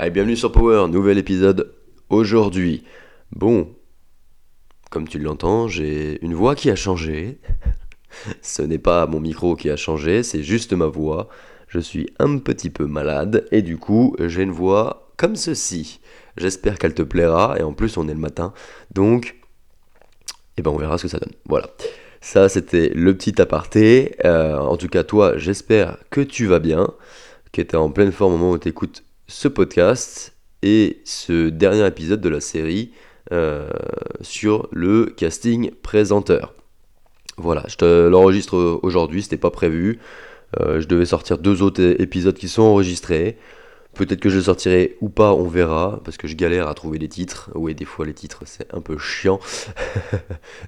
Allez, bienvenue sur Power, nouvel épisode aujourd'hui. Bon, comme tu l'entends, j'ai une voix qui a changé. Ce n'est pas mon micro qui a changé, c'est juste ma voix. Je suis un petit peu malade et du coup, j'ai une voix comme ceci. J'espère qu'elle te plaira et en plus, on est le matin. Donc, eh ben, on verra ce que ça donne. Voilà. Ça, c'était le petit aparté. Euh, en tout cas, toi, j'espère que tu vas bien, que tu es en pleine forme au moment où tu écoutes ce podcast et ce dernier épisode de la série euh, sur le casting présenteur. Voilà, je te l'enregistre aujourd'hui, c'était pas prévu. Euh, je devais sortir deux autres épisodes qui sont enregistrés. Peut-être que je le sortirai ou pas, on verra, parce que je galère à trouver les titres. Oui, des fois les titres c'est un peu chiant.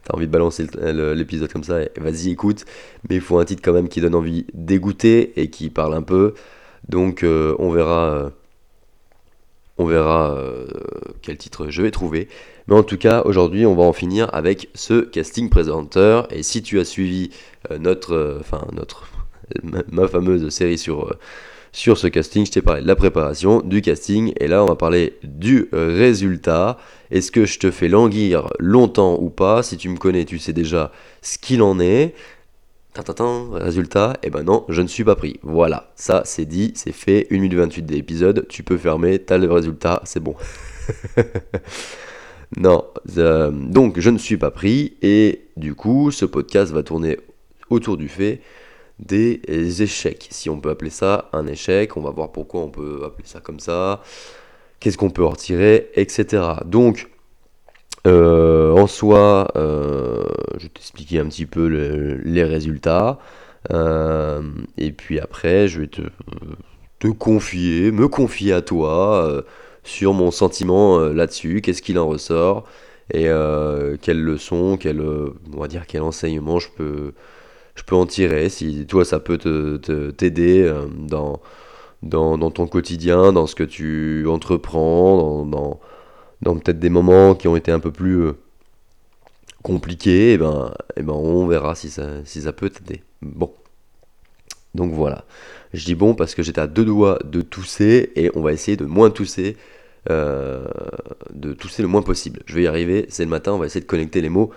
T'as envie de balancer l'épisode comme ça, vas-y écoute. Mais il faut un titre quand même qui donne envie d'écouter et qui parle un peu. Donc euh, on verra on verra euh, quel titre je vais trouver. Mais en tout cas, aujourd'hui, on va en finir avec ce casting présenteur. Et si tu as suivi euh, notre, euh, notre, ma, fameuse série sur sur ce casting, je t'ai parlé de la préparation, du casting, et là on va parler du résultat. Est-ce que je te fais languir longtemps ou pas? Si tu me connais, tu sais déjà ce qu'il en est. Résultat, eh ben non, je ne suis pas pris. Voilà, ça c'est dit, c'est fait, 1 minute 28 d'épisode, tu peux fermer, t'as le résultat, c'est bon. non, euh, donc je ne suis pas pris, et du coup, ce podcast va tourner autour du fait des échecs, si on peut appeler ça un échec, on va voir pourquoi on peut appeler ça comme ça, qu'est-ce qu'on peut en retirer, etc. Donc, euh, en soi, euh, je vais t'expliquer un petit peu les résultats. Euh, et puis après, je vais te, confier, me confier à toi sur mon sentiment là-dessus, qu'est-ce qu'il en ressort et quelles leçons, quel, on va dire quel enseignement je peux, en tirer. Si toi, ça peut t'aider te, dans, ton quotidien, dans ce que tu entreprends, dans peut-être des moments qui ont été un peu plus euh, compliqués, et eh ben, et eh ben on verra si ça, si ça peut t'aider. Bon. Donc voilà. Je dis bon parce que j'étais à deux doigts de tousser et on va essayer de moins tousser, euh, de tousser le moins possible. Je vais y arriver, c'est le matin, on va essayer de connecter les mots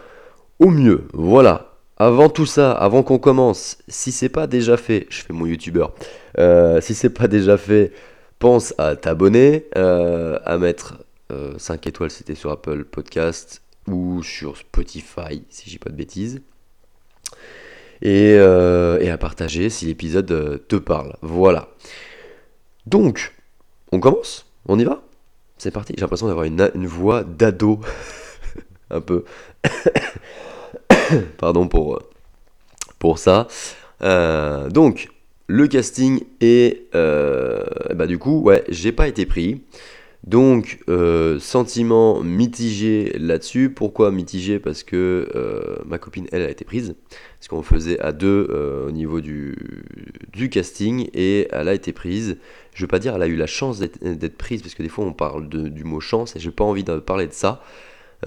au mieux. Voilà. Avant tout ça, avant qu'on commence, si c'est pas déjà fait, je fais mon youtubeur, euh, si c'est pas déjà fait, pense à t'abonner, à mettre 5 euh, étoiles, c'était sur Apple Podcast ou sur Spotify, si j'ai pas de bêtises. Et, euh, à partager si l'épisode euh, te parle. Voilà. Donc, on commence? On y va? C'est parti. J'ai l'impression d'avoir une, voix d'ado. Un peu. Pardon pour, ça. donc, le casting est... bah du coup, ouais, j'ai pas été pris. Donc, euh, sentiment mitigé là-dessus. Pourquoi mitigé? Parce que euh, ma copine, elle, a été prise. Parce qu'on faisait à deux euh, au niveau du, casting et elle a été prise. Je veux pas dire elle a eu la chance d'être prise, parce que des fois on parle du mot chance et j'ai pas envie de parler de ça.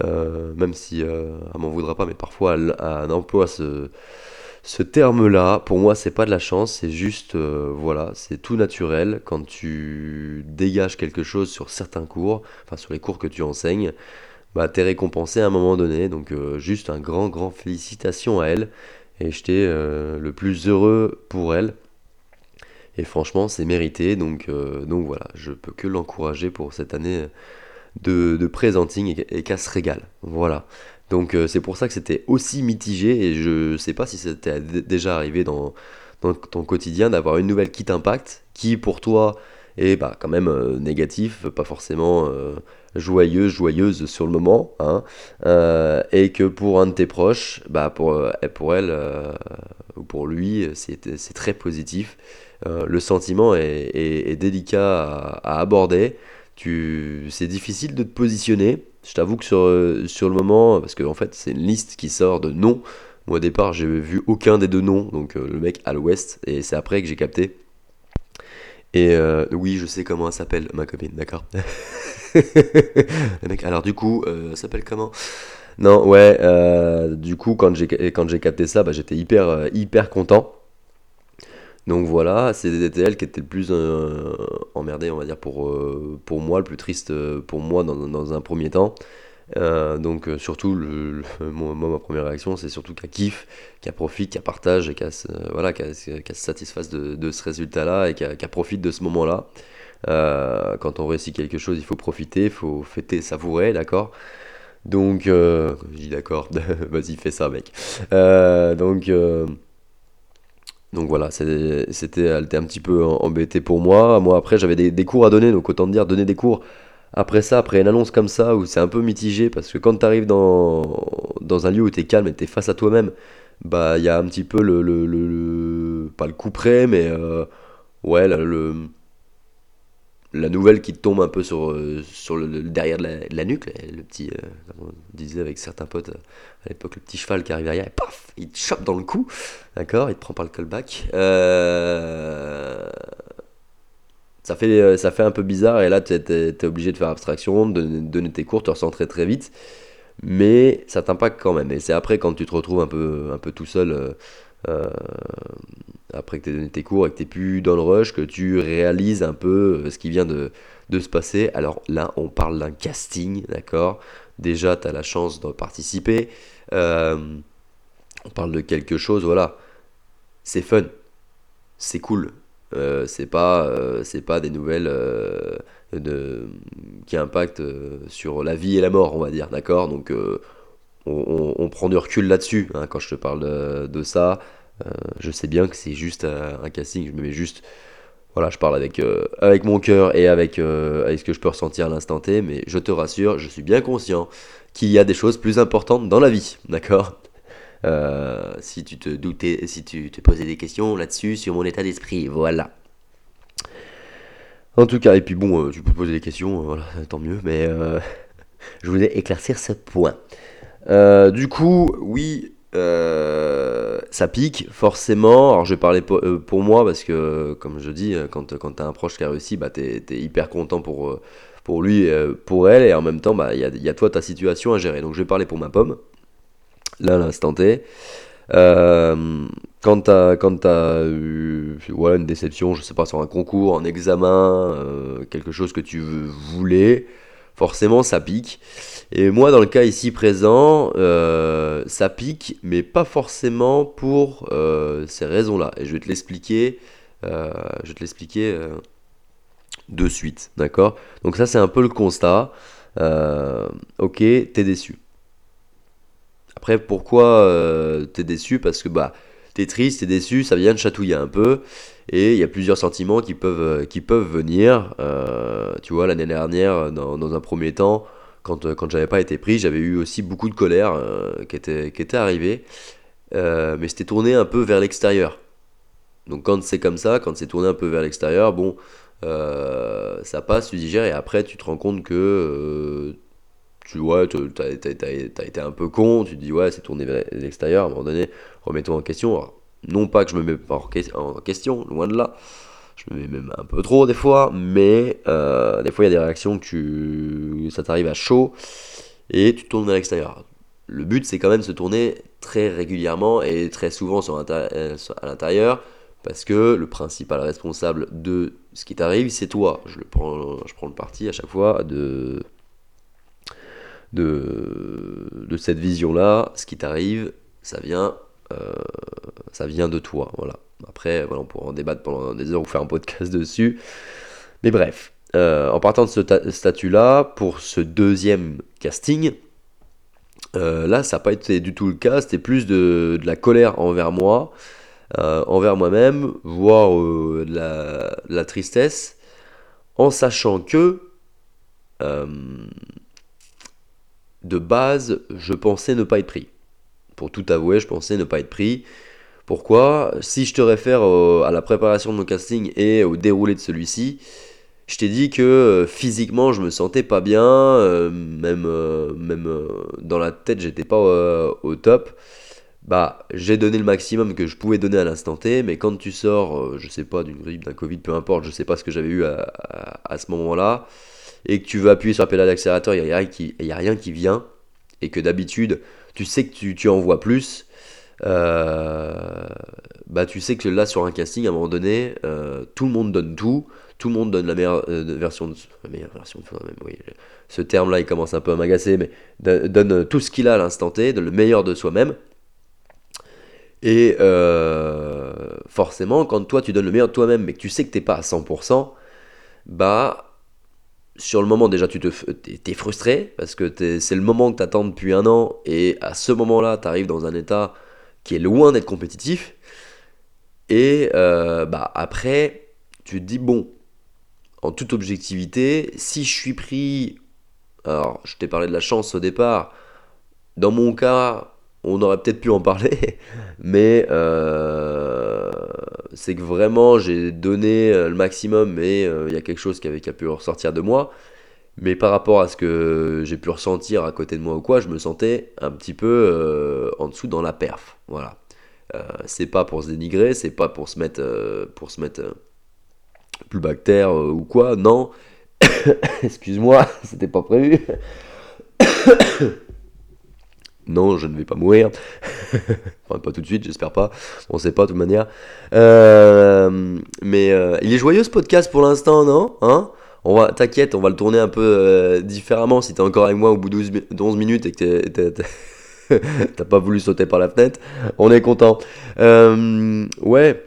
même si elle m'en voudra pas, mais parfois elle, elle emploie ce ce terme-là, pour moi, c'est pas de la chance, c'est juste, euh, voilà, c'est tout naturel. Quand tu dégages quelque chose sur certains cours, enfin sur les cours que tu enseignes, bah t'es récompensé à un moment donné. Donc euh, juste un grand, grand félicitations à elle. Et j'étais euh, le plus heureux pour elle. Et franchement, c'est mérité. Donc, donc voilà, je peux que l'encourager pour cette année de, de présenting et, et qu'elle se régale. Voilà. Donc euh, c'est pour ça que c'était aussi mitigé et je sais pas si c'était déjà arrivé dans, ton quotidien d'avoir une nouvelle qui t'impacte, qui pour toi est bah, quand même euh, négatif, pas forcément euh, joyeuse, joyeuse sur le moment, hein, et que pour un de tes proches, bah, pour, pour elle ou pour lui, c'est très positif. le sentiment est, délicat à, à aborder, c'est difficile de te positionner je t'avoue que sur, euh, sur le moment, parce qu'en en fait c'est une liste qui sort de noms. Moi au départ j'ai vu aucun des deux noms, donc euh, le mec à l'ouest, et c'est après que j'ai capté. Et euh, oui, je sais comment elle s'appelle, ma copine, d'accord? Le mec, alors du coup, elle s'appelle comment? Non, ouais, du coup, quand j'ai, quand j'ai capté ça, bah, j'étais hyper, hyper content. Donc voilà, c'était elle qui était le plus euh, emmerdé, on va dire, pour, euh, pour moi, le plus triste euh, pour moi dans, un premier temps. donc surtout, moi, ma première réaction, c'est surtout qu'elle kiffe, qu'elle profite, qu'elle partage, qu'elle se, voilà, se satisfasse de, ce résultat-là et qu'elle profite de ce moment-là. quand on réussit quelque chose, il faut profiter, il faut fêter, savourer, d'accord? Donc, dis d'accord, vas-y, fais ça, mec. donc... Donc voilà, c'était, elle était un petit peu embêtée pour moi. Moi après j'avais des, cours à donner, donc autant dire donner des cours après ça, après une annonce comme ça, où c'est un peu mitigé, parce que quand tu arrives dans, dans un lieu où tu es calme et tu es face à toi-même, bah il y a un petit peu le, le, pas le coup près, mais euh, ouais, le, la nouvelle qui tombe un peu sur, euh, sur le, derrière de la, nuque, le petit, euh, on disait avec certains potes euh, à l'époque, le petit cheval qui arrive derrière, et paf, il te chope dans le cou, d'accord, il te prend par le callback. ça, fait, ça fait un peu bizarre, et là, tu es, obligé de faire abstraction, de, donner tes cours, te recentrer très vite, mais ça t'impacte quand même. Et c'est après, quand tu te retrouves un peu, un peu tout seul euh, après que tu aies donné tes cours et que tu plus dans le rush, que tu réalises un peu euh, ce qui vient de, se passer. Alors là, on parle d'un casting, d'accord? Déjà, tu as la chance de participer. Euh, on parle de quelque chose, voilà. C'est fun. C'est cool. c'est pas, c'est pas des nouvelles de, qui impactent sur la vie et la mort, on va dire, d'accord? Donc, on, prend du recul là-dessus hein, quand je te parle de, ça. Euh, je sais bien que c'est juste un, casting, je me mets juste voilà, je parle avec, euh, avec mon cœur et avec, euh, avec, ce que je peux ressentir à l'instant T, mais je te rassure, je suis bien conscient qu'il y a des choses plus importantes dans la vie, d'accord? Si tu te doutais, si tu te posais des questions là-dessus, sur mon état d'esprit, voilà. En tout cas, et puis bon, tu peux poser des questions, tant mieux, mais je voulais éclaircir ce point. Euh, du coup, oui, euh, ça pique forcément. Alors je vais parler euh, pour, moi parce que, comme je dis, quand, quand tu un proche qui a réussi, bah, tu hyper content pour, pour lui, pour elle, et en même temps, bah, il y, a, toi ta situation à gérer. Donc je vais parler pour ma pomme, là l'instant T. quand tu as, eu une déception, je sais pas, sur un concours, un examen, quelque chose que tu voulais, forcément ça pique. Et moi, dans le cas ici présent, euh, ça pique, mais pas forcément pour euh, ces raisons-là. Et je vais te l'expliquer. Euh, je vais te l'expliquer de suite, d'accord? Donc ça, c'est un peu le constat. ok, t'es déçu. Après, pourquoi t'es déçu? Parce que bah, t'es triste, t'es déçu, ça vient de chatouiller un peu. Et il y a plusieurs sentiments qui peuvent, euh, qui peuvent venir. Euh, tu vois, l'année dernière, dans, un premier temps, quand, euh, quand j'avais pas été pris, j'avais eu aussi beaucoup de colère qui, était, qui était arrivée. mais c'était tourné un peu vers l'extérieur. Donc quand c'est comme ça, quand c'est tourné un peu vers l'extérieur, bon, ça passe, tu digères et après tu te rends compte que tu vois, tu as, été un peu con, tu te dis ouais, c'est tourné vers l'extérieur, à un moment donné, remets-toi en question. Non pas que je me mets pas en question, loin de là, je me mets même un peu trop des fois, mais euh, des fois il y a des réactions que tu, ça t'arrive à chaud et tu tournes vers l'extérieur. Le but c'est quand même de se tourner très régulièrement et très souvent euh, à l'intérieur parce que le principal responsable de ce qui t'arrive c'est toi. Je, le prends, je prends le parti à chaque fois de de, de cette vision-là, ce qui t'arrive, ça vient, euh, ça vient de toi. Voilà. Après, on pourra en débattre pendant des heures ou faire un podcast dessus. Mais bref, euh, en partant de ce statut-là, pour ce deuxième casting, euh, là, ça n'a pas été du tout le cas. C'était plus de, la colère envers moi, envers moi-même, voire de la, tristesse, en sachant que de base, je pensais ne pas être pris. Pour tout avouer, je pensais ne pas être pris. Pourquoi? Si je te réfère à la préparation de mon casting et au déroulé de celui-ci, je t'ai dit que euh, physiquement je me sentais pas bien, euh, même, euh, même dans la tête j'étais pas au top. Bah, j'ai donné le maximum que je pouvais donner à l'instant T, mais quand tu sors, je sais pas, d'une grippe, d'un Covid, peu importe, je sais pas ce que j'avais eu à ce moment-là, et que tu veux appuyer sur la pédale d'accélérateur, il n'y a, qui, a rien qui vient, et que d'habitude, tu sais que tu, tu en vois plus, euh, bah tu sais que là sur un casting à un moment donné euh, tout le monde donne tout. Tout le monde donne la meilleure euh, version de la meilleure version de soi-même oui. Ce terme là il commence un peu à m'agacer mais do- donne tout ce qu'il a à l'instant T donne le meilleur de soi-même. Et forcément quand toi tu donnes le meilleur de toi-même mais que tu sais que t'es pas à 100% bah sur le moment déjà tu te t'es frustré parce que c'est le moment que t'attends depuis un an et à ce moment là t'arrives dans un état qui est loin d'être compétitif et euh, bah après tu te dis bon en toute objectivité si je suis pris alors je t'ai parlé de la chance au départ dans mon cas on aurait peut-être pu en parler mais euh, c'est que vraiment j'ai donné euh, le maximum et euh, il y a quelque chose qui, avait, qui a pu ressortir de moi mais par rapport à ce que j'ai pu ressentir à côté de moi ou quoi, je me sentais un petit peu euh, en dessous dans la perf. Voilà. C'est pas pour se dénigrer, c'est pas pour se mettre, pour se mettre plus bactère ou quoi. Non. Excuse-moi, c'était pas prévu. non, je ne vais pas mourir. enfin, pas tout de suite, j'espère pas. On sait pas de toute manière. Euh, mais euh, il est joyeux ce podcast pour l'instant, non Hein? On va, t'inquiète, on va le tourner un peu euh, différemment si t'es encore avec moi au bout de 12 mi- 11 minutes et que t'es- t'as pas voulu sauter par la fenêtre. On est content. Ouais.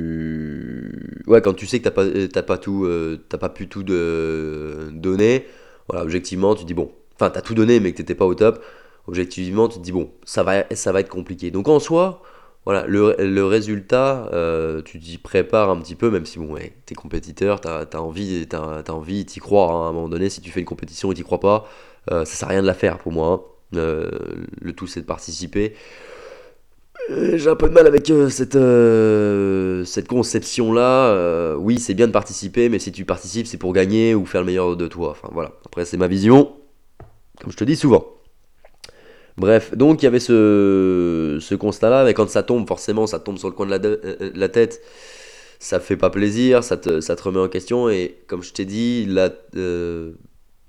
Tu. Ouais, quand tu sais que t'as pas, t'as pas tout, t'as pas pu tout donner, voilà, objectivement, tu dis bon. Enfin, t'as tout donné, mais que t'étais pas au top. Objectivement, tu te dis bon, ça va, ça va être compliqué. Donc en soi, voilà, le, le résultat, euh, tu t'y prépares un petit peu, même si bon, ouais, t'es compétiteur, t'as as envie, t'as, t'as envie, t'y crois hein, à un moment donné. Si tu fais une compétition et t'y crois pas, euh, ça sert à rien de la faire pour moi. hein. Euh, le tout, c'est de participer. Euh, J'ai un peu de mal avec euh, cette, cette conception-là. Oui, c'est bien de participer, mais si tu participes, c'est pour gagner ou faire le meilleur de toi. Enfin voilà, après, c'est ma vision, comme je te dis souvent. Bref, donc il y avait ce, constat-là, mais quand ça tombe, forcément, ça tombe sur le coin de la, euh, la tête, ça fait pas plaisir, ça te, remet en question, et comme je t'ai dit, euh,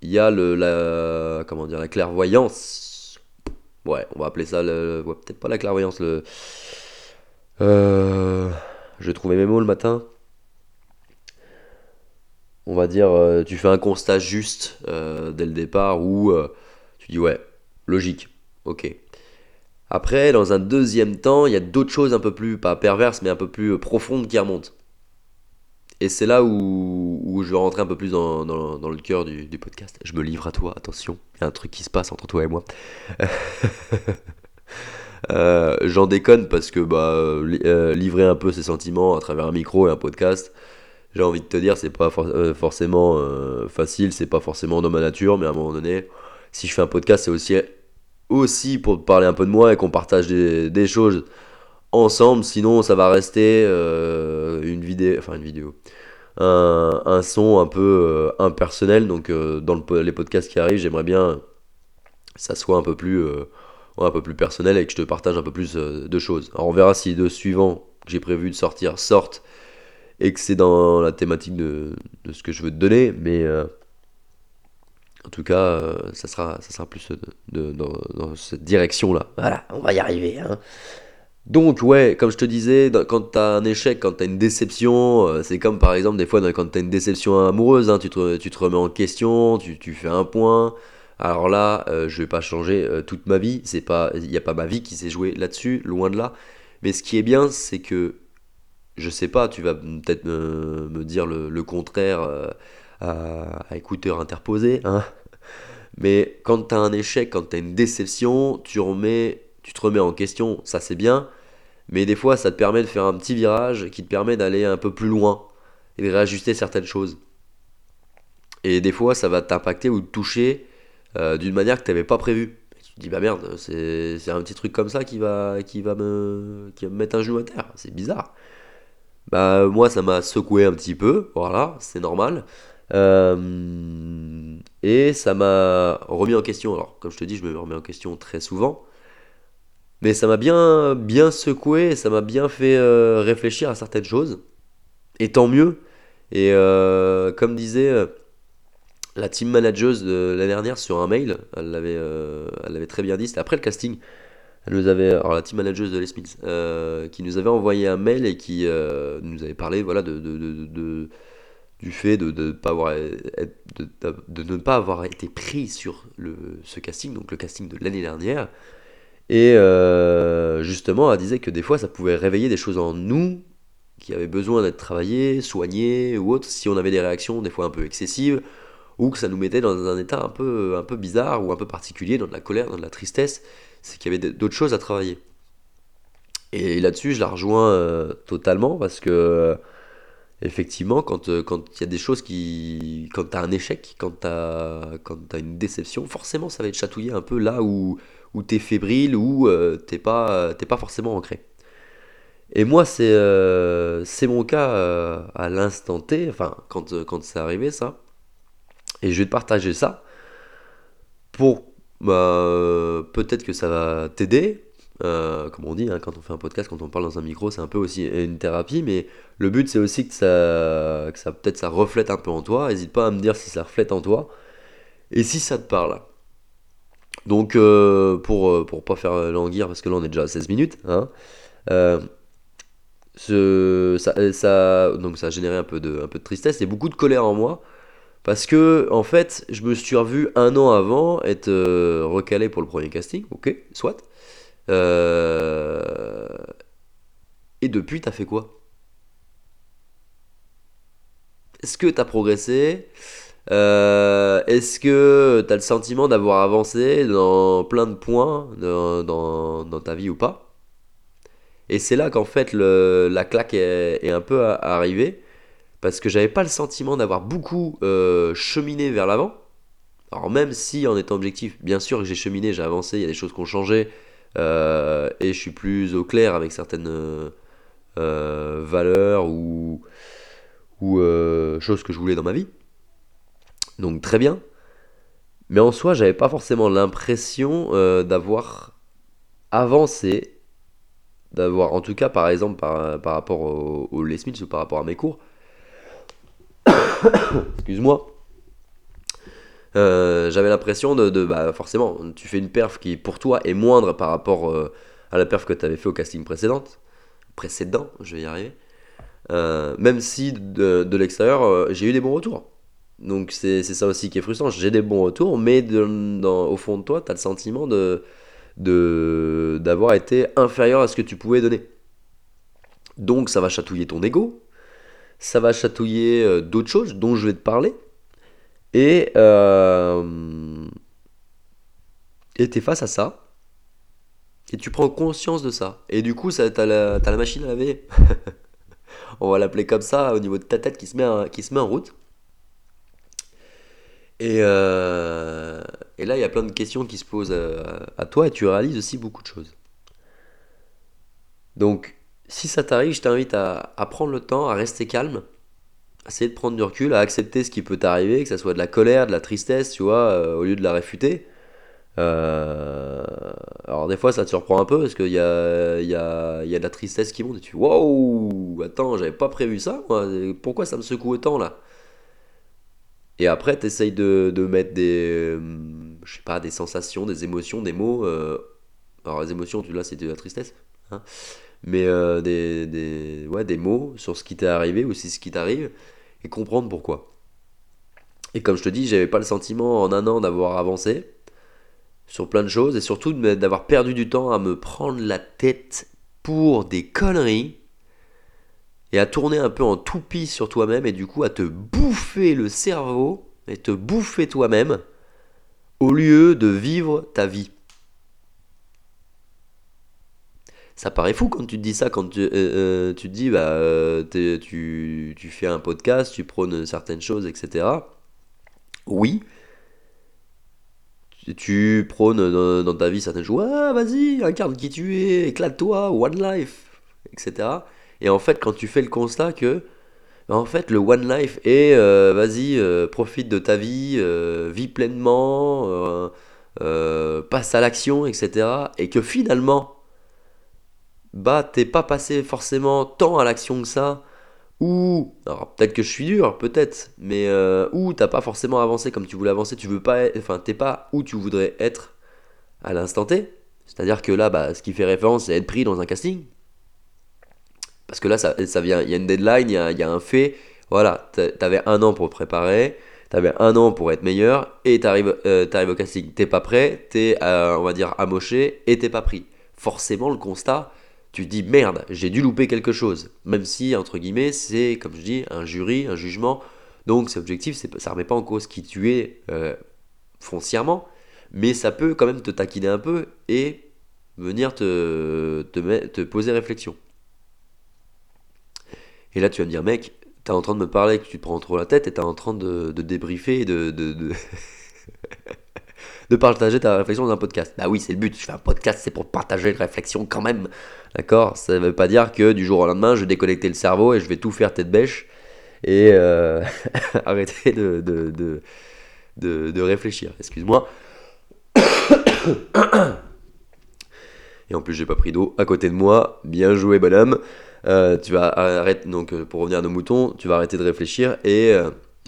il y a la, dire, la clairvoyance. Ouais, on va appeler ça, le, peut-être pas la clairvoyance, le... Euh, je vais trouver mes mots le matin. On va dire, euh, tu fais un constat juste euh, dès le départ, où euh, tu dis, ouais, logique. Ok. Après, dans un deuxième temps, il y a d'autres choses un peu plus, pas perverses, mais un peu plus profondes qui remontent. Et c'est là où, où je vais rentrer un peu plus dans, dans- le cœur du, du podcast. Je me livre à toi, attention. Il y a un truc qui se passe entre toi et moi. J'en déconne parce que bah, li- livrer un peu ses sentiments à travers un micro et un podcast, j'ai envie de te dire, c'est pas euh, forcément euh, facile, c'est pas forcément dans ma nature, mais à un moment donné, si je fais un podcast, c'est aussi aussi pour parler un peu de moi et qu'on partage des, choses ensemble. Sinon, ça va rester euh, une vidéo, enfin une vidéo, un, son un peu impersonnel. Donc, dans les podcasts qui arrivent, j'aimerais bien que ça soit un peu plus, un peu plus personnel et que je te partage un peu plus de choses. Alors, on verra si les deux suivants que j'ai prévu de sortir sortent et que c'est dans la thématique de, ce que je veux te donner, mais euh, en tout cas, euh, ça, sera, ça sera plus dans, cette direction-là. Voilà, on va y arriver. hein. Donc, ouais, comme je te disais, quand t'as un échec, quand t'as une déception, euh, c'est comme par exemple des fois quand t'as une déception amoureuse, hein, tu, te, tu te remets en question, tu, tu fais un point. Alors là, euh, je vais pas changer toute ma vie, il n'y a pas ma vie qui s'est jouée là-dessus, loin de là. Mais ce qui est bien, c'est que je sais pas, tu vas peut-être me, dire le, contraire euh, à, écouteur interposé, hein. Mais quand tu un échec, quand tu une déception, tu, te remets en question, ça c'est bien. Mais des fois, ça te permet de faire un petit virage qui te permet d'aller un peu plus loin et de réajuster certaines choses. Et des fois, ça va t'impacter ou te toucher euh, d'une manière que tu n'avais pas prévue. Tu te dis, bah merde, c'est c'est un petit truc comme ça qui va, qui, va me, qui va me mettre un genou à terre. C'est bizarre. Bah, moi, ça m'a secoué un petit peu, voilà, c'est normal. Euh, et ça m'a remis en question. Alors, comme je te dis, je me remets en question très souvent. Mais ça m'a bien, bien secoué, ça m'a bien fait euh, réfléchir à certaines choses. Et tant mieux. Et euh, comme disait la team manager de l'année dernière sur un mail, elle l'avait elle l'avait très bien dit, c'était après le casting. Elle nous avait, alors la team manager de Les Smiths, euh, qui nous avait envoyé un mail et qui euh, nous avait parlé voilà, de, de, de, du fait de, de, ne pas avoir été pris sur le, ce casting, donc le casting de l'année dernière. Et euh, justement, elle disait que des fois, ça pouvait réveiller des choses en nous qui avaient besoin d'être travaillées, soignées ou autres, si on avait des réactions des fois un peu excessives, ou que ça nous mettait dans un état un peu, un peu bizarre ou un peu particulier, dans de la colère, dans de la tristesse, c'est qu'il y avait d'autres choses à travailler. Et là-dessus, je la rejoins euh, totalement parce que effectivement, quand euh, quand il y a des choses qui, quand tu as un échec, quand tu as une déception, forcément, ça va être chatouillé un peu là où où es fébrile, où euh, t'es pas pas forcément ancré. Et moi, c'est euh, c'est mon cas à l'instant T, enfin quand quand c'est arrivé ça. Et je vais te partager ça pour bah, peut-être que ça va t'aider, euh, comme on dit, hein, quand on fait un podcast, quand on parle dans un micro, c'est un peu aussi une thérapie, mais le but c'est aussi que ça, que ça peut-être ça reflète un peu en toi. N'hésite pas à me dire si ça reflète en toi et si ça te parle. Donc euh, pour euh, pour pas faire languir, parce que là on est déjà à 16 minutes, hein, ce, ça, ça, donc ça a généré un peu de, un peu de tristesse et beaucoup de colère en moi. Parce que, en fait, je me suis revu un an avant être recalé pour le premier casting, ok, soit. Euh, et depuis, t'as fait quoi? Est-ce que t'as progressé? Euh, Est-ce que t'as le sentiment d'avoir avancé dans plein de points dans, dans, ta vie ou pas? Et c'est là qu'en fait le, la claque est, un peu arrivée parce que j'avais pas le sentiment d'avoir beaucoup euh, cheminé vers l'avant. Alors même si en étant objectif, bien sûr que j'ai cheminé, j'ai avancé, il y a des choses qui ont changé, euh, et je suis plus au clair avec certaines euh, valeurs ou, choses que je voulais dans ma vie. Donc très bien. Mais en soi, j'avais pas forcément l'impression d'avoir avancé, d'avoir, en tout cas par exemple par, par rapport au, au Les Smiths ou par rapport à mes cours. Excuse-moi euh, j'avais l'impression de, bah, forcément, tu fais une perf qui pour toi est moindre par rapport euh, à la perf que tu avais fait au casting précédente, précédent, je vais y arriver. Euh, même si de, de l'extérieur, j'ai eu des bons retours. Donc c'est ça aussi qui est frustrant. J'ai des bons retours, mais au fond de toi, tu as le sentiment de d'avoir été inférieur à ce que tu pouvais donner. Donc ça va chatouiller ton ego, ça va chatouiller d'autres choses dont je vais te parler, et euh, et t'es face à ça. Et tu prends conscience de ça. Et du coup, t'as la, la machine à laver. On va l'appeler comme ça, au niveau de ta tête qui se met, qui se met en route. Et, euh, et là, il y a plein de questions qui se posent à, toi et tu réalises aussi beaucoup de choses. Donc, si ça t'arrive, je t'invite à, à prendre le temps, à rester calme essayer de prendre du recul, à accepter ce qui peut t'arriver, que ça soit de la colère, de la tristesse, tu vois, euh, au lieu de la réfuter. Euh, alors des fois ça te surprend un peu parce qu'il y a, y, a, y a de la tristesse qui monte et tu wow attends j'avais pas prévu ça moi. pourquoi ça me secoue autant là? Et après tu essayes de, de, mettre des euh, je sais pas des sensations des émotions des mots alors les émotions tu là c'est de la tristesse hein mais euh, des, des, mots sur ce qui t'est arrivé ou si ce qui t'arrive et comprendre pourquoi. Et comme je te dis, j'avais pas le sentiment en un an d'avoir avancé sur plein de choses et surtout d'avoir perdu du temps à me prendre la tête pour des conneries et à tourner un peu en toupie sur toi-même et du coup à te bouffer le cerveau et te bouffer toi-même au lieu de vivre ta vie. Ça paraît fou quand tu te dis ça, quand tu, euh, euh, tu te dis, bah, euh, tu, tu, fais un podcast, tu prônes certaines choses, etc. Oui. Tu, prônes dans, ta vie certaines choses. Vas-y, incarne qui tu es, éclate-toi, one life, etc. Et en fait, quand tu fais le constat que, en fait, le one life est, vas-y, profite de ta vie, vis pleinement, passe à l'action, etc. Et que finalement, bah t'es pas passé forcément tant à l'action que ça, ou, alors peut-être que je suis dur, peut-être, mais euh, ou t'as pas forcément avancé comme tu voulais avancer, tu veux pas, enfin t'es pas où tu voudrais être à l'instant T, C'est-à-dire que là, bah, ce qui fait référence, c'est être pris dans un casting. Parce que là, ça, ça vient, il y a une deadline, il y a, un fait. Voilà, t'avais un an pour préparer, t'avais un an pour être meilleur, et t'arrives euh, au casting. T'es pas prêt, t'es, euh, on va dire, amoché, et t'es pas pris. Forcément, le constat, tu dis merde, j'ai dû louper quelque chose. Même si, entre guillemets, c'est, comme je dis, un jury, un jugement. Donc, c'est objectif, ça remet pas en cause qui tu es euh, foncièrement, mais ça peut quand même te taquiner un peu et venir te, poser réflexion. Et là, tu vas me dire, mec, t'es en train de me parler que tu te prends trop la tête et t'es en train de, débriefer et de, de, partager ta réflexion dans un podcast. Bah oui, c'est le but. Je fais un podcast, c'est pour partager une réflexion quand même. D'accord? Ça veut pas dire que du jour au lendemain, je vais déconnecter le cerveau et je vais tout faire tête bêche et euh, arrêter de, de, de, de, réfléchir. Excuse-moi. et en plus, j'ai pas pris d'eau à côté de moi. Bien joué, bonhomme. Euh, tu vas arrêter, donc euh, pour revenir à nos moutons, tu vas arrêter de réfléchir et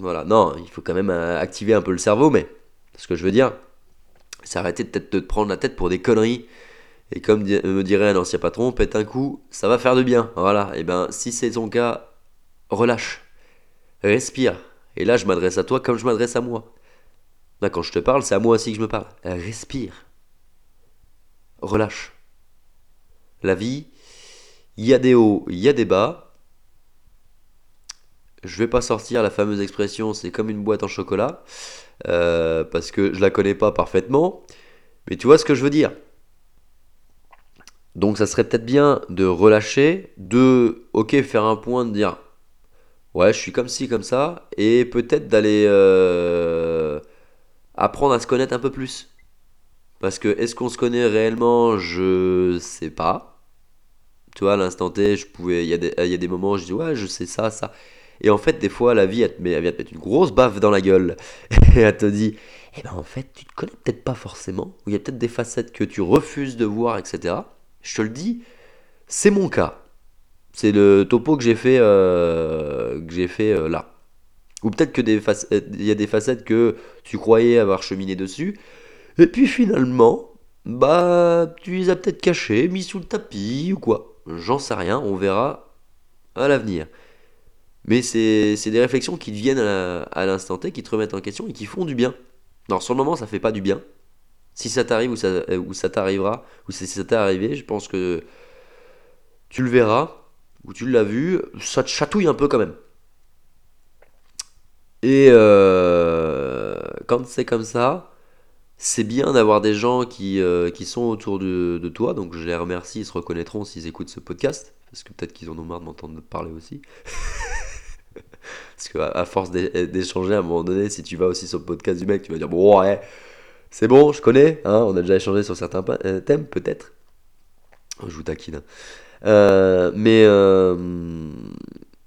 voilà. Non, il faut quand même activer un peu le cerveau, mais ce que je veux dire, c'est arrêter de te prendre la tête pour des conneries. Et comme me dirait un ancien patron, pète un coup, ça va faire de bien. Voilà. Et ben, si c'est ton cas, relâche, respire. Et là, je m'adresse à toi comme je m'adresse à moi. Là, quand je te parle, c'est à moi aussi que je me parle. Respire. Relâche. La vie, il y a des hauts, il y a des bas. Je vais pas sortir la fameuse expression c'est comme une boîte en chocolat, euh, parce que je la connais pas parfaitement. Mais tu vois ce que je veux dire. Donc ça serait peut-être bien de relâcher, de, ok, faire un point, de dire, ouais, je suis comme ci, comme ça, et peut-être d'aller euh, apprendre à se connaître un peu plus. Parce que est-ce qu'on se connaît réellement? Je sais pas tu vois, à l'instant T, je pouvais, il y, y a des moments où je dis, ouais, je sais ça, ça. Et en fait, des fois, la vie, elle, te met, elle vient te mettre une grosse baffe dans la gueule. Et elle te dit, eh ben en fait, tu te connais peut-être pas forcément, ou il y a peut-être des facettes que tu refuses de voir, etc. Je te le dis, c'est mon cas. C'est le topo que j'ai fait, euh, que j'ai fait euh, là. Ou peut-être que des il y a des facettes que tu croyais avoir cheminé dessus, et puis finalement, bah, tu les as peut-être cachées, mis sous le tapis ou quoi. J'en sais rien, on verra à l'avenir. Mais c'est des réflexions qui viennent à l'instant T, qui te remettent en question et qui font du bien. Alors sur le moment, ça fait pas du bien. Si ça t'arrive ou ça, ou ça t'arrivera, ou si ça t'est arrivé, je pense que tu le verras, ou tu l'as vu, ça te chatouille un peu quand même. Et euh, quand c'est comme ça, c'est bien d'avoir des gens qui, euh, qui sont autour de, de, toi, donc je les remercie, ils se reconnaîtront s'ils écoutent ce podcast, parce que peut-être qu'ils en ont marre de m'entendre parler aussi. parce qu'à à force d'échanger à un moment donné, si tu vas aussi sur le podcast du mec, tu vas dire bon ouais, c'est bon, je connais, hein, on a déjà échangé sur certains euh, thèmes peut-être. Je vous taquine. Hein. Euh, mais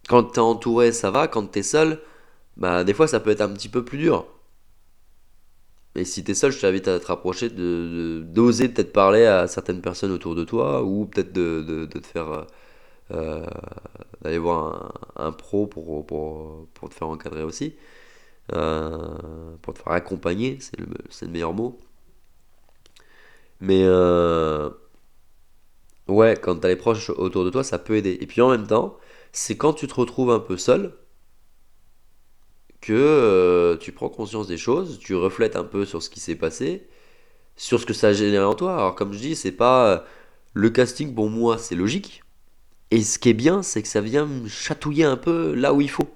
quand t'es entouré, ça va, quand t'es seul, bah des fois ça peut être un petit peu plus dur. Et si tu es seul, je t'invite à te rapprocher, d'oser de, d'oser peut-être parler à certaines personnes autour de toi, ou peut-être de, de, te faire. Euh, euh, d'aller voir un, pro pour, pour, pour, te faire encadrer aussi, euh, pour te faire accompagner, c'est le, le, meilleur mot. Mais ouais, quand tu as les proches autour de toi, ça peut aider. Et puis en même temps, c'est quand tu te retrouves un peu seul, que euh, tu prends conscience des choses, tu reflètes un peu sur ce qui s'est passé, sur ce que ça a généré en toi. Alors comme je dis, c'est pas euh, le casting pour moi, c'est logique. Et ce qui est bien, c'est que ça vient me chatouiller un peu là où il faut.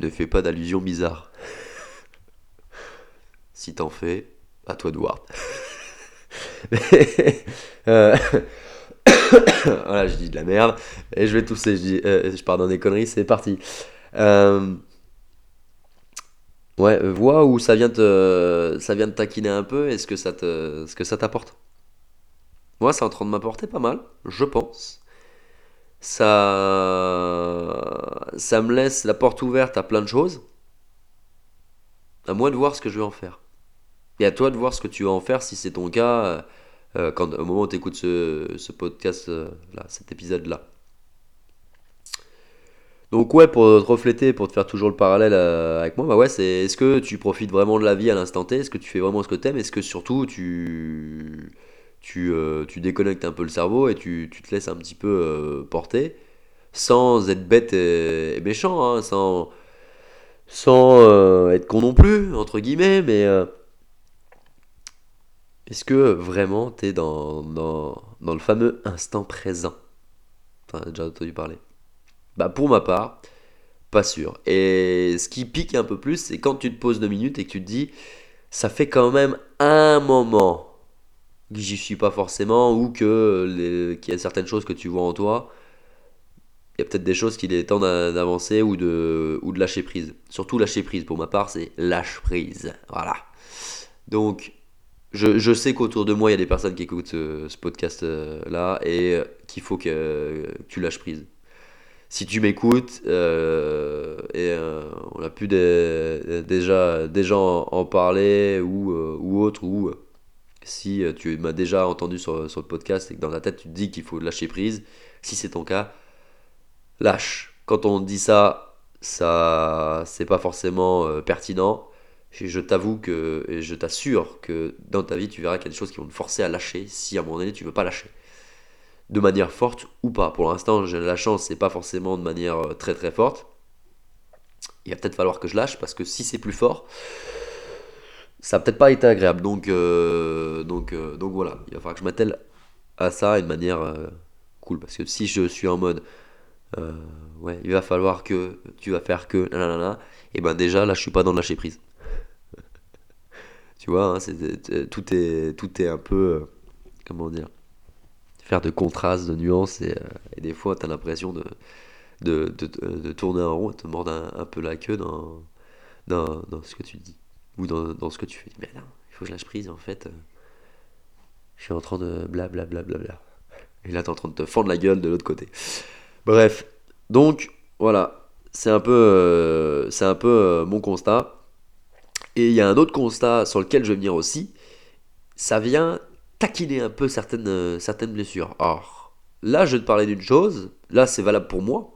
Ne fais pas d'allusions bizarres. si t'en fais, à toi de. Euh, voilà, je dis de la merde et je vais tousser. Je, dis, je pars dans des conneries, c'est parti. Euh, Ouais, euh, vois où ça vient te, ça de taquiner un peu est ce que ça te, ce que ça t'apporte. Moi, c'est en train de m'apporter pas mal, je pense. Ça, me laisse la porte ouverte à plein de choses. À moi de voir ce que je vais en faire. Et à toi de voir ce que tu vas en faire si c'est ton cas euh, euh, quand, au moment où tu écoutes ce, ce podcast, là, cet épisode-là. Donc ouais, pour te refléter, pour te faire toujours le parallèle euh, avec moi, bah ouais, c'est est-ce que tu profites vraiment de la vie à l'instant T? Est-ce que tu fais vraiment ce que t'aimes? Est-ce que surtout tu tu, euh, tu déconnectes un peu le cerveau et tu, tu te laisses un petit peu euh, porter, sans être bête et, méchant, hein, sans, sans euh, être con non plus, entre guillemets, mais est-ce que vraiment t'es dans, dans, dans le fameux instant présent? As déjà entendu parler? Bah pour ma part, pas sûr. Et ce qui pique un peu plus, c'est quand tu te poses deux minutes et que tu te dis, ça fait quand même un moment j'y suis pas forcément ou que les- qu'il y a certaines choses que tu vois en toi. Il y a peut-être des choses qu'il est temps d'a- d'avancer ou de, ou de lâcher prise. Surtout lâcher prise, pour ma part, c'est lâche prise. Voilà. Donc, je, je sais qu'autour de moi, il y a des personnes qui écoutent euh, ce podcast-là et euh, qu'il faut que, que tu lâches prise si tu m'écoutes euh, et euh, on a pu déjà, déjà en, en parler ou, euh, ou autre, ou euh, si euh, tu m'as déjà entendu sur, sur le podcast et que dans ta tête tu te dis qu'il faut lâcher prise, si c'est ton cas, lâche. Quand on dit ça, ça c'est pas forcément euh, pertinent. Je, je t'avoue que, et je t'assure que dans ta vie, tu verras qu'il y a des choses qui vont te forcer à lâcher si à un moment donné tu veux pas lâcher de manière forte ou pas. Pour l'instant, j'ai la chance, c'est pas forcément de manière euh, très très forte. Il va peut-être falloir que je lâche parce que si c'est plus fort, ça va peut-être pas été agréable. Donc, euh, donc, euh, donc voilà, il va falloir que je m'attelle à ça de manière euh, cool. Parce que si je suis en mode, ouais, il va falloir que tu vas faire que, et ben déjà là, je suis pas dans le lâcher prise. tu vois, hein, c'est- tout est, tout est un peu, comment dire faire de contrastes, de nuances, et, des fois, tu as l'impression de, de, de, de- tourner en rond et te mordre un, un peu la queue dans, dans, dans ce que tu dis, ou dans, dans ce que tu fais. Mais non, il faut que je lâche prise, en fait, euh, je suis en train de blablabla. Bla, bla, bla. Et là, tu es en train de te fendre la gueule de l'autre côté. Bref, donc, voilà, c'est un peu, euh, c'est un peu euh, mon constat. Et il y a un autre constat sur lequel je vais venir aussi, ça vient taquiner un peu certaines, certaines blessures. Or, là, je vais te parler d'une chose, là, c'est valable pour moi.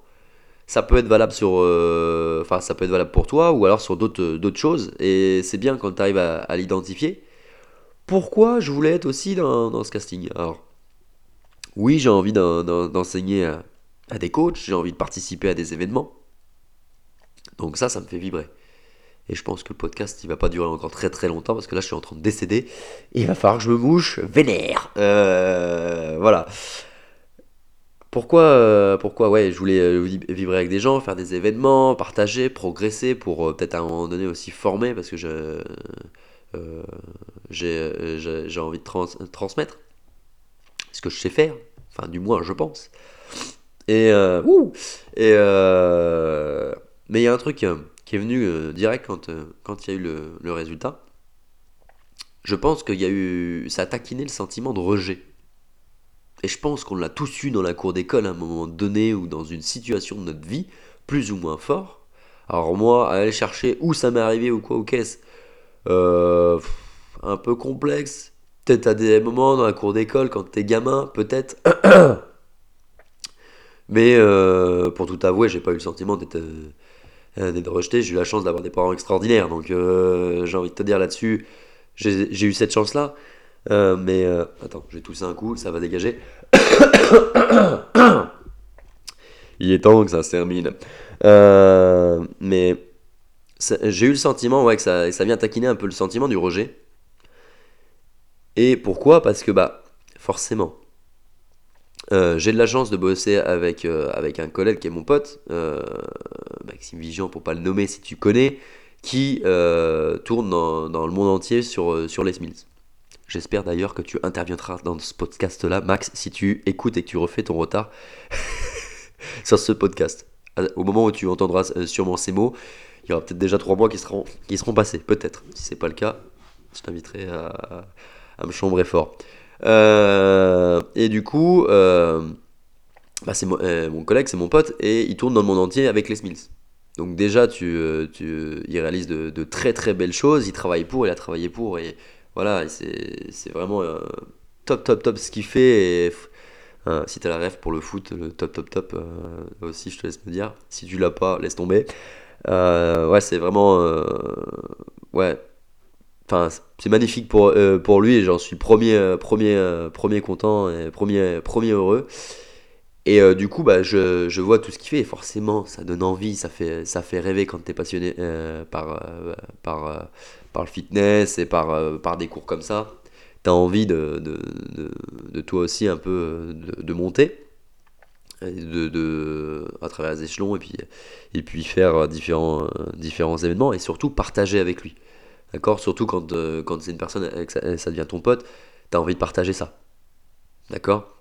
Ça peut être valable sur. euh, ça peut être valable pour toi ou alors sur d'autres euh, d'autres choses. Et c'est bien quand tu arrives à, l'identifier. Pourquoi je voulais être aussi dans, dans ce casting? Alors, oui, j'ai envie d'en- d'en- d'enseigner à, à des coachs, j'ai envie de participer à des événements. Donc, ça, ça me fait vibrer. Et je pense que le podcast, il va pas durer encore très très longtemps parce que là, je suis en train de décéder. Et il va falloir que je me mouche vénère. Euh, voilà. Pourquoi, euh, pourquoi, ouais, je voulais euh, vi- vibrer avec des gens, faire des événements, partager, progresser pour euh, peut-être à un moment donné aussi former parce que je, euh, j'ai, envie de trans- transmettre ce que je sais faire. Enfin, du moins, je pense. Et, ouh, et mais il y a un truc qui est venu direct quand quand il y a eu le, le résultat. Je pense qu'il y a eu, ça a taquiné le sentiment de rejet. Et je pense qu'on l'a tous eu dans la cour d'école à un moment donné ou dans une situation de notre vie, plus ou moins fort. Alors moi, aller chercher où ça m'est arrivé ou quoi ou qu'est-ce, euh, un peu complexe. Peut-être à des moments dans la cour d'école quand t'es gamin, peut-être. Mais euh, pour tout avouer, j'ai pas eu le sentiment d'être euh, d'être rejeté. J'ai eu la chance d'avoir des parents extraordinaires. Donc j'ai envie de te dire là-dessus, j'ai eu cette chance-là. Euh, mais euh, attends, j'ai toussé un coup, ça va dégager. Il est temps que ça se termine. Euh, mais j'ai eu le sentiment ouais, que ça, ça vient taquiner un peu le sentiment du rejet. Et pourquoi? Parce que bah forcément, euh, j'ai de la chance de bosser avec, avec un collègue qui est mon pote, euh, Maxime Vigian pour pas le nommer si tu connais, qui tourne dans, dans le monde entier sur, sur les Smiths. J'espère d'ailleurs que tu interviendras dans ce podcast-là, Max, si tu écoutes et que tu refais ton retard sur ce podcast. À- Au moment où tu entendras euh, sûrement ces mots, il y aura peut-être déjà trois mois qui seront, qui seront passés, peut-être. Si c'est pas le cas, je t'inviterai à, me chambrer fort. Euh, et du coup, euh, bah, c'est mon, euh, collègue, c'est mon pote, et il tourne dans le monde entier avec les Smiths. Donc déjà, tu, euh, tu, il réalise de, de très très belles choses, il travaille pour, il a travaillé pour, et voilà, c'est vraiment euh, top top top ce qu'il fait. Et, euh, si t'as la ref pour le foot, le top top top euh, aussi, je te laisse me dire. Si tu l'as pas, laisse tomber. Euh, ouais, c'est vraiment... ouais, enfin, c'est magnifique pour, pour lui et j'en suis premier, premier, premier content et premier, premier heureux. Et du coup, bah, je, je, vois tout ce qu'il fait et forcément, ça donne envie, ça fait, ça fait rêver quand tu es passionné par, par, par le fitness et par, par des cours comme ça. Tu as envie de, de, de, toi aussi un peu de, monter de, à travers les échelons et puis, et puis faire différents, différents événements et surtout partager avec lui. D'accord? Surtout quand, euh, quand c'est une personne, ça, ça, devient ton pote, tu as envie de partager ça. D'accord?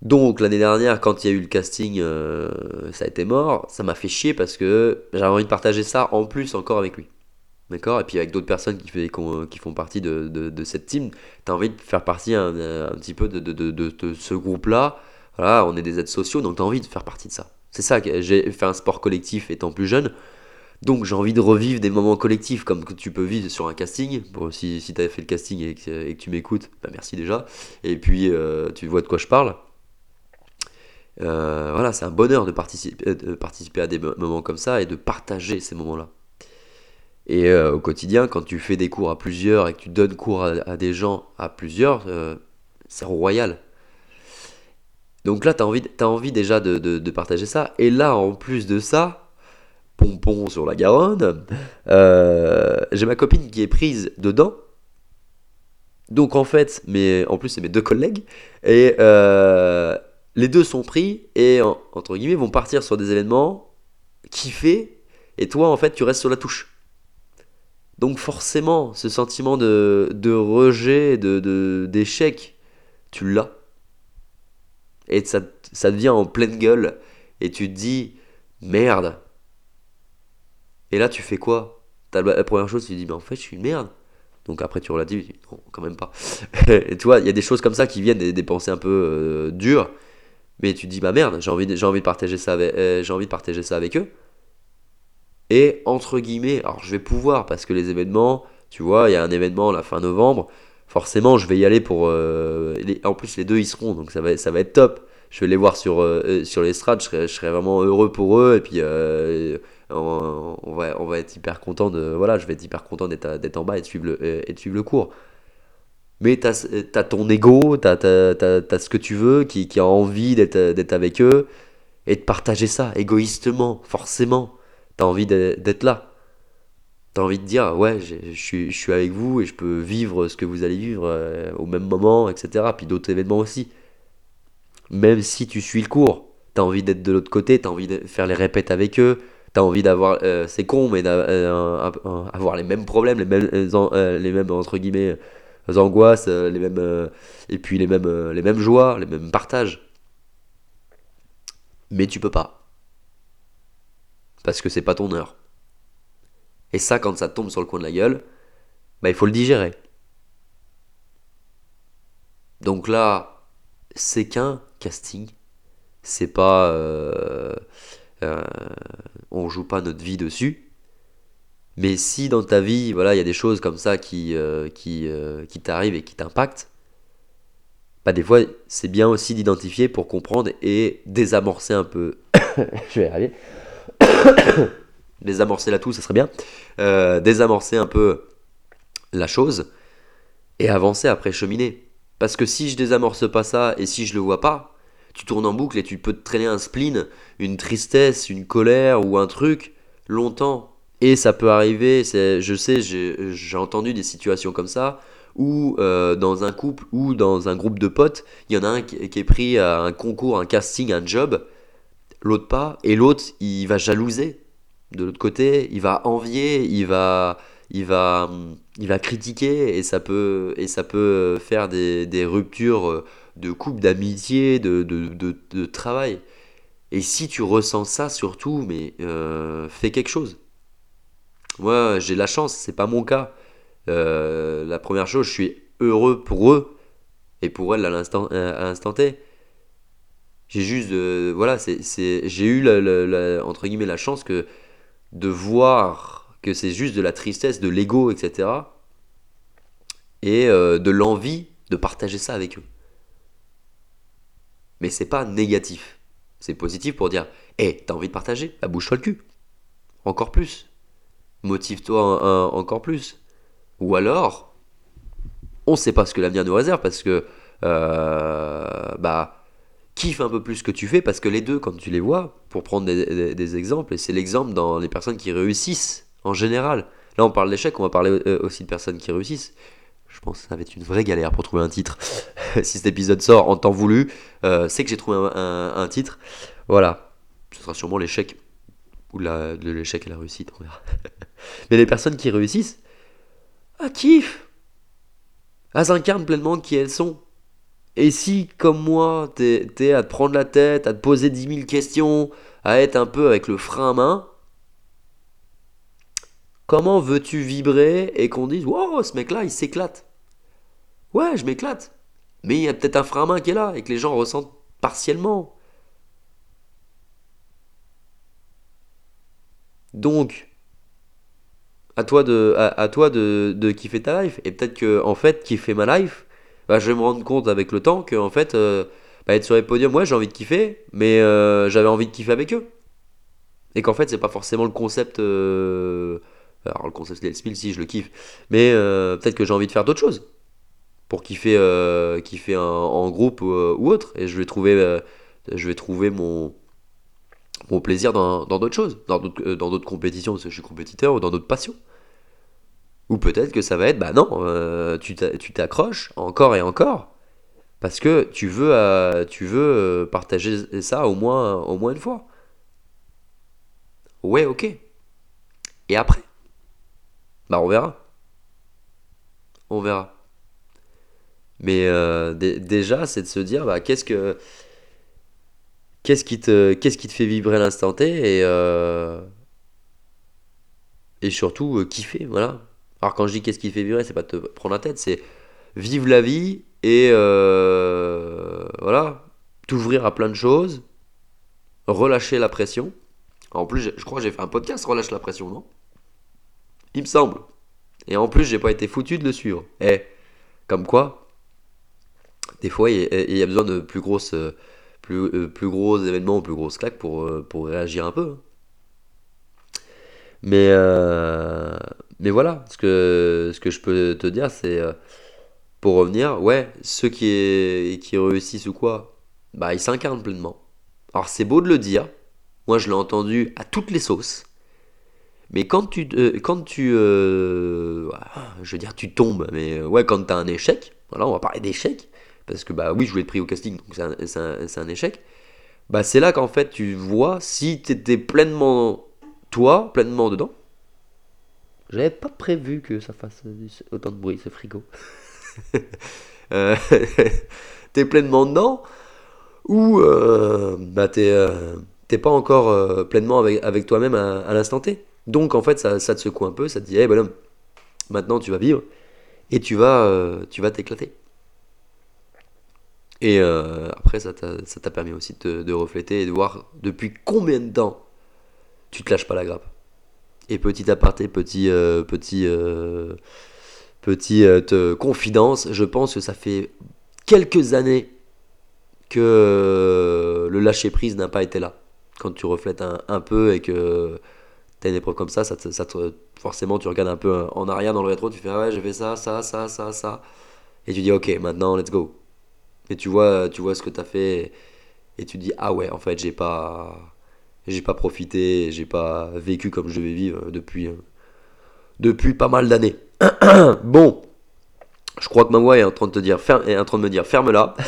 Donc l'année dernière, quand il y a eu le casting, euh, ça a été mort. Ça m'a fait chier parce que j'avais envie de partager ça en plus encore avec lui. D'accord Et puis avec d'autres personnes qui, font partie de, cette team, tu as envie de faire partie un, petit peu de, ce groupe-là. Voilà, on est des aides sociaux, donc tu as envie de faire partie de ça. C'est ça j'ai fait un sport collectif étant plus jeune. Donc j'ai envie de revivre des moments collectifs comme que tu peux vivre sur un casting. Bon, si, si tu avais fait le casting et que, tu m'écoutes, bah merci déjà. Et puis euh, tu vois de quoi je parle. Euh, voilà, c'est un bonheur de participer à des moments comme ça et de partager ces moments-là. Et euh, au quotidien, quand tu fais des cours à plusieurs et que tu donnes cours à, des gens à plusieurs, c'est royal. Donc là, tu as envie, as envie déjà de, partager ça. Et là, en plus de ça, pompon sur la Garonne. Euh, j'ai ma copine qui est prise dedans. Donc en fait, mais en plus c'est mes deux collègues et euh, les deux sont pris et entre guillemets vont partir sur des événements kiffer et toi en fait tu restes sur la touche. Donc forcément, ce sentiment de, rejet, de d'échec, tu l'as. Et ça, ça devient en pleine gueule et tu te dis merde, et là, tu fais quoi? La première chose, tu te dis, mais en fait, je suis une merde. Donc après, tu relativises, non, quand même pas. et tu vois, il y a des choses comme ça qui viennent, des, pensées un peu euh, dures. Mais tu te dis, bah merde, j'ai envie, envie, euh, j'ai envie de partager ça avec eux. Et entre guillemets, alors je vais pouvoir, parce que les événements, tu vois, il y a un événement la fin novembre, forcément, je vais y aller pour. Euh, en plus, les deux y seront, donc ça va, ça va être top. Je vais les voir sur, sur l'estrade, je serai, je vraiment heureux pour eux, et puis on, va, on va être hyper content de. Voilà, je vais être hyper content d'être en bas et de suivre le, et de suivre le cours. Mais tu as, ton ego, tu as, ce que tu veux, qui, qui a envie d'être avec eux, et de partager ça, égoïstement, forcément. Tu as envie d'être là. Tu as envie de dire, ouais, je suis, avec vous et je peux vivre ce que vous allez vivre euh, au même moment, etc. Puis d'autres événements aussi. Même si tu suis le cours, tu as envie d'être de l'autre côté, tu as envie de faire les répètes avec eux, t'as envie d'avoir, euh, c'est con, mais d'avoir euh, les mêmes problèmes, les mêmes, euh, les mêmes entre guillemets angoisses, les mêmes, et puis les mêmes, les mêmes joies, les mêmes partages. Mais tu peux pas. Parce que c'est pas ton heure. Et ça, quand ça tombe sur le coin de la gueule, bah, il faut le digérer. Donc là, c'est qu'un casting. C'est pas. Euh, on joue pas notre vie dessus. Mais si dans ta vie, voilà, il y a des choses comme ça qui, euh, qui, euh, qui t'arrivent et qui t'impactent, bah des fois, c'est bien aussi d'identifier pour comprendre et désamorcer un peu. Je vais y arriver. désamorcer la tout, ça serait bien. désamorcer un peu la chose et avancer après cheminer. Parce que si je désamorce pas ça et si je le vois pas, tu tournes en boucle et tu peux te traîner un spleen, une tristesse, une colère ou un truc longtemps. Et ça peut arriver, je sais, j'ai entendu des situations comme ça, où euh, dans un couple ou dans un groupe de potes, il y en a un qui, est pris à un concours, un casting, un job, l'autre pas, et l'autre, il va jalouser. De l'autre côté, il va envier, il va, il va, il va critiquer, et ça peut, et ça peut faire des, des ruptures de couple, d'amitié, de, de, travail. Et si tu ressens ça surtout, mais euh, fais quelque chose. Moi, j'ai la chance, c'est pas mon cas. Euh, la première chose, je suis heureux pour eux et pour l'instant, à l'instant T. J'ai juste, eu la, la chance de voir que c'est juste de la tristesse, de l'ego, etc. Et euh, de l'envie de partager ça avec eux mais c'est pas négatif. C'est positif pour dire Hé, hey, t'as envie de partager? Bah, bouge-toi le cul. Encore plus. Motive-toi encore plus. Ou alors, on sait pas ce que l'avenir nous réserve parce que, euh, bah, kiffe un peu plus ce que tu fais parce que les deux, quand tu les vois, pour prendre des, exemples, et c'est l'exemple dans les personnes qui réussissent en général. Là, on parle d'échecs, on va parler euh, aussi de personnes qui réussissent. Je pense que ça va être une vraie galère pour trouver un titre. si cet épisode sort en temps voulu, euh, c'est que j'ai trouvé un, titre. Voilà. Ce sera sûrement l'échec. Ou la, de l'échec et la réussite, on verra. Mais les personnes qui réussissent, ah, kiff Elles incarnent pleinement qui elles sont. Et si, comme moi, t'es es à te prendre la tête, à te poser 10 000 questions, à être un peu avec le frein à main, comment veux-tu vibrer et qu'on dise Wow, ce mec-là, il s'éclate? Ouais, je m'éclate. Mais il y a peut-être un frein à main qui est là et que les gens ressentent partiellement. Donc, à toi de, à, toi de, kiffer ta life. Et peut-être que, en fait, kiffer ma life, bah, je vais me rendre compte avec le temps que, en fait, euh, bah, être sur les podiums, ouais, j'ai envie de kiffer, mais euh, j'avais envie de kiffer avec eux. Et qu'en fait, c'est pas forcément le concept. Euh, alors, le concept des spill, si je le kiffe, mais peut-être que j'ai envie de faire d'autres choses pour kiffer, kiffer en groupe ou, autre. Et je vais trouver, je vais trouver mon, mon plaisir dans d'autres choses, dans d'autres compétitions parce que je suis compétiteur ou dans d'autres passions. Ou peut-être que ça va être, bah non, euh, tu t'accroches encore et encore, parce que tu veux, euh, tu veux euh, partager ça au moins, au moins une fois. Ouais, ok. Et après? Bah on verra. On verra. Mais déjà, c'est de se dire, bah qu'est-ce que... Qu'est-ce qui, te, qu'est-ce qui te fait vibrer l'instant T et, et surtout kiffer, voilà. Quand je dis qu'est-ce qui fait vibrer, c'est pas te prendre la tête, c'est vivre la vie et euh, voilà, t'ouvrir à plein de choses, relâcher la pression. En plus, je crois que j'ai fait un podcast relâche la pression, non? Il me semble. Et en plus, j'ai pas été foutu de le suivre. Eh, comme quoi, des fois, il y, a besoin de plus grosses, plus, euh, plus gros événements, plus grosses claques pour, euh, pour réagir un peu. Mais, mais voilà, ce que, ce que je peux te dire, c'est euh, pour revenir, ouais, ceux qui, qui réussissent ou quoi, bah ils s'incarnent pleinement. Alors c'est beau de le dire, moi je l'ai entendu à toutes les sauces, mais quand tu, euh, quand tu, euh, je veux dire, tu tombes, mais ouais, quand tu as un échec, voilà, on va parler d'échec, parce que bah oui, je voulais être pris au casting, donc c'est un, un, échec. Bah c'est là qu'en fait tu vois si tu étais pleinement toi, pleinement dedans, j'avais pas prévu que ça fasse autant de bruit, ce frigo. euh, t'es pleinement dedans? Ou euh, bah t'es, euh, pas encore pleinement avec, toi-même à, l'instant T? Donc en fait, ça, te secoue un peu, ça te dit, hey, bonhomme, maintenant tu vas vivre et tu vas, tu vas t'éclater. Et après, ça t'a, ça t'a permis aussi de, de refléter et de voir depuis combien de temps tu te lâches pas la grappe. Et petit aparté, petit, euh, petit, euh, euh, confidence, je pense que ça fait quelques années que le lâcher prise n'a pas été là. Quand tu reflètes un, peu et que tu as une épreuve comme ça, ça, ça forcément tu regardes un peu en arrière dans le rétro, tu fais ah ouais j'ai fait ça, ça, ça, ça, ça. Et tu dis ok maintenant let's go. Et tu vois, tu vois ce que tu as fait et tu dis ah ouais en fait j'ai pas j'ai pas profité, j'ai pas vécu comme je vais vivre depuis, euh, depuis pas mal d'années. bon, je crois que ma voix est en train de te dire, est en train de me dire, ferme-la.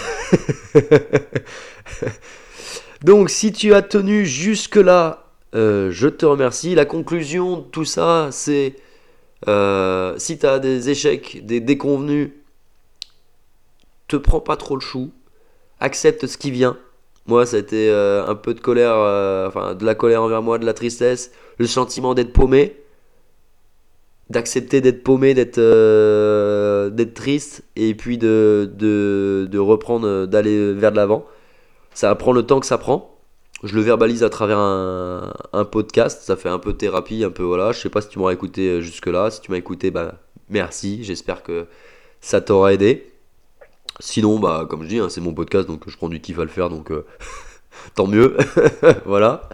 Donc, si tu as tenu jusque-là, euh, je te remercie. La conclusion de tout ça, c'est euh, si tu as des échecs, des déconvenus, te prends pas trop le chou, accepte ce qui vient. Moi, ça a été euh, un peu de colère, euh, enfin de la colère envers moi, de la tristesse, le sentiment d'être paumé, d'accepter d'être paumé, d'être euh, triste, et puis de, de, reprendre, d'aller vers de l'avant. Ça prend le temps que ça prend. Je le verbalise à travers un, un, podcast, ça fait un peu thérapie, un peu voilà. Je sais pas si tu m'auras écouté jusque-là. Si tu m'as écouté, bah merci. J'espère que ça t'aura aidé. Sinon, bah, comme je dis, hein, c'est mon podcast, donc je prends du kiff à le faire, donc euh, tant mieux. voilà.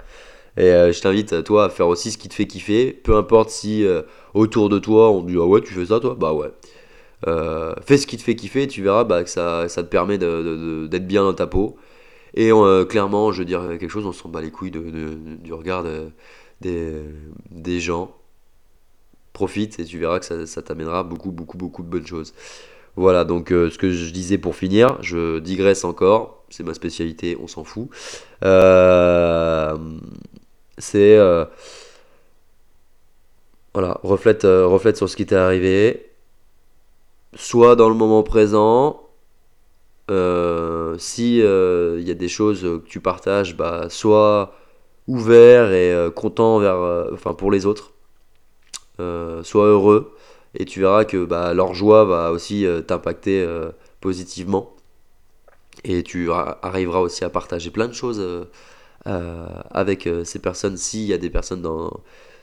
Et je t'invite, toi, à faire aussi ce qui te fait kiffer. Peu importe si autour de toi, on dit Ah ouais, tu fais ça, toi? Bah ouais. fais ce qui te fait kiffer, tu verras bah, que ça, ça te permet d'être bien dans ta peau. Et clairement, je veux dire quelque chose, on s'en bat les couilles du regard des, des gens profite et tu verras que ça, t'amènera beaucoup, beaucoup, beaucoup de bonnes choses. Voilà, donc euh, ce que je disais pour finir, je digresse encore, c'est ma spécialité, on s'en fout. Euh, c'est. Euh, voilà, reflète, sur ce qui t'est arrivé. Soit dans le moment présent, si il y a des choses que tu partages, bah, sois ouvert et content vers, enfin, pour les autres sois heureux et tu verras que bah, leur joie va aussi euh, t'impacter euh, positivement et tu arriveras aussi à partager plein de choses avec ces personnes s'il y a des personnes dans,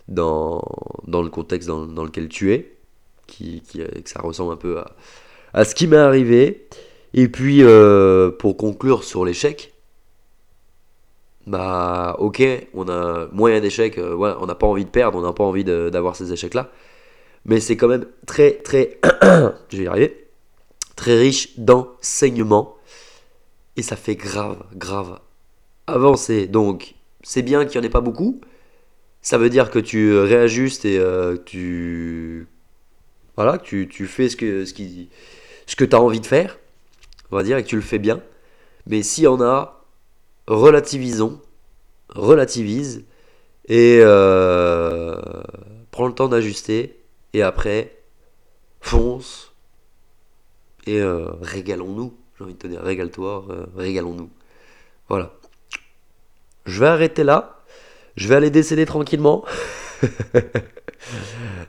dans, dans le contexte dans, lequel tu es qui, qui, que ça ressemble un peu à, à ce qui m'est arrivé et puis pour conclure sur l'échec bah ok, on a moyen d'échecs, euh, on n'a pas envie de perdre, on n'a pas envie d'avoir ces échecs-là. Mais c'est quand même très, très, je vais y arriver, très riche d'enseignements. Et ça fait grave, grave avancer. Donc, c'est bien qu'il n'y en ait pas beaucoup. Ça veut dire que tu réajustes et euh, tu. Voilà, tu, tu fais ce que, ce, qui, ce que tu as envie de faire, on va dire, et que tu le fais bien. Mais s'il y en a, relativisons, relativise et euh, prends le temps d'ajuster et après fonce et euh, régalons-nous. J'ai envie de te dire, régale-toi, euh, régalons-nous. Voilà. Je vais arrêter là. Je vais aller décéder tranquillement.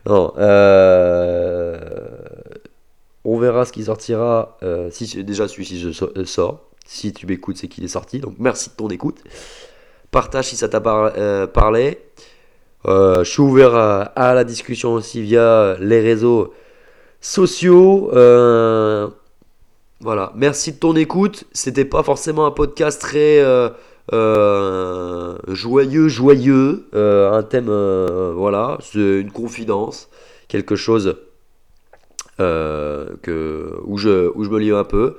non. on verra ce qui sortira. si déjà celui-ci je sors. Si tu m'écoutes, c'est qu'il est sorti. Donc merci de ton écoute. Partage si ça t'a euh, parlé. Euh, je suis ouvert à, la discussion aussi via les réseaux sociaux. Euh, voilà. Merci de ton écoute. C'était pas forcément un podcast très joyeux, joyeux. un thème, voilà, c'est une confidence, quelque chose où, je, où je me livre un peu.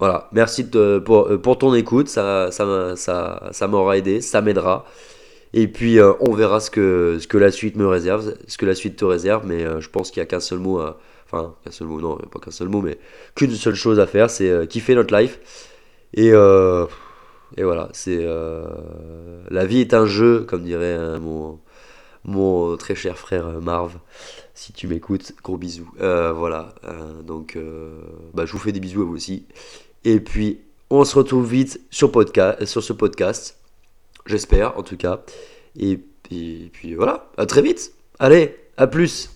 Voilà, merci euh, pour, ton écoute, ça, ça, ça, ça m'aura aidé, ça m'aidera. Et puis euh, on verra ce que, ce que la suite me réserve, ce que la suite te réserve, mais euh, je pense qu'il n'y a qu'un seul mot à... Enfin, qu'un seul mot, non, pas qu'un seul mot, mais qu'une seule chose à faire, c'est kiffer notre life. Et, et voilà, c'est... la vie est un jeu, comme dirait mon, mon très cher frère Marv si tu m'écoutes, gros bisous. voilà, donc bah, je vous fais des bisous à vous aussi. Et puis, on se retrouve vite sur, sur ce podcast. J'espère, en tout cas. Et, puis voilà, à très vite. Allez, à plus.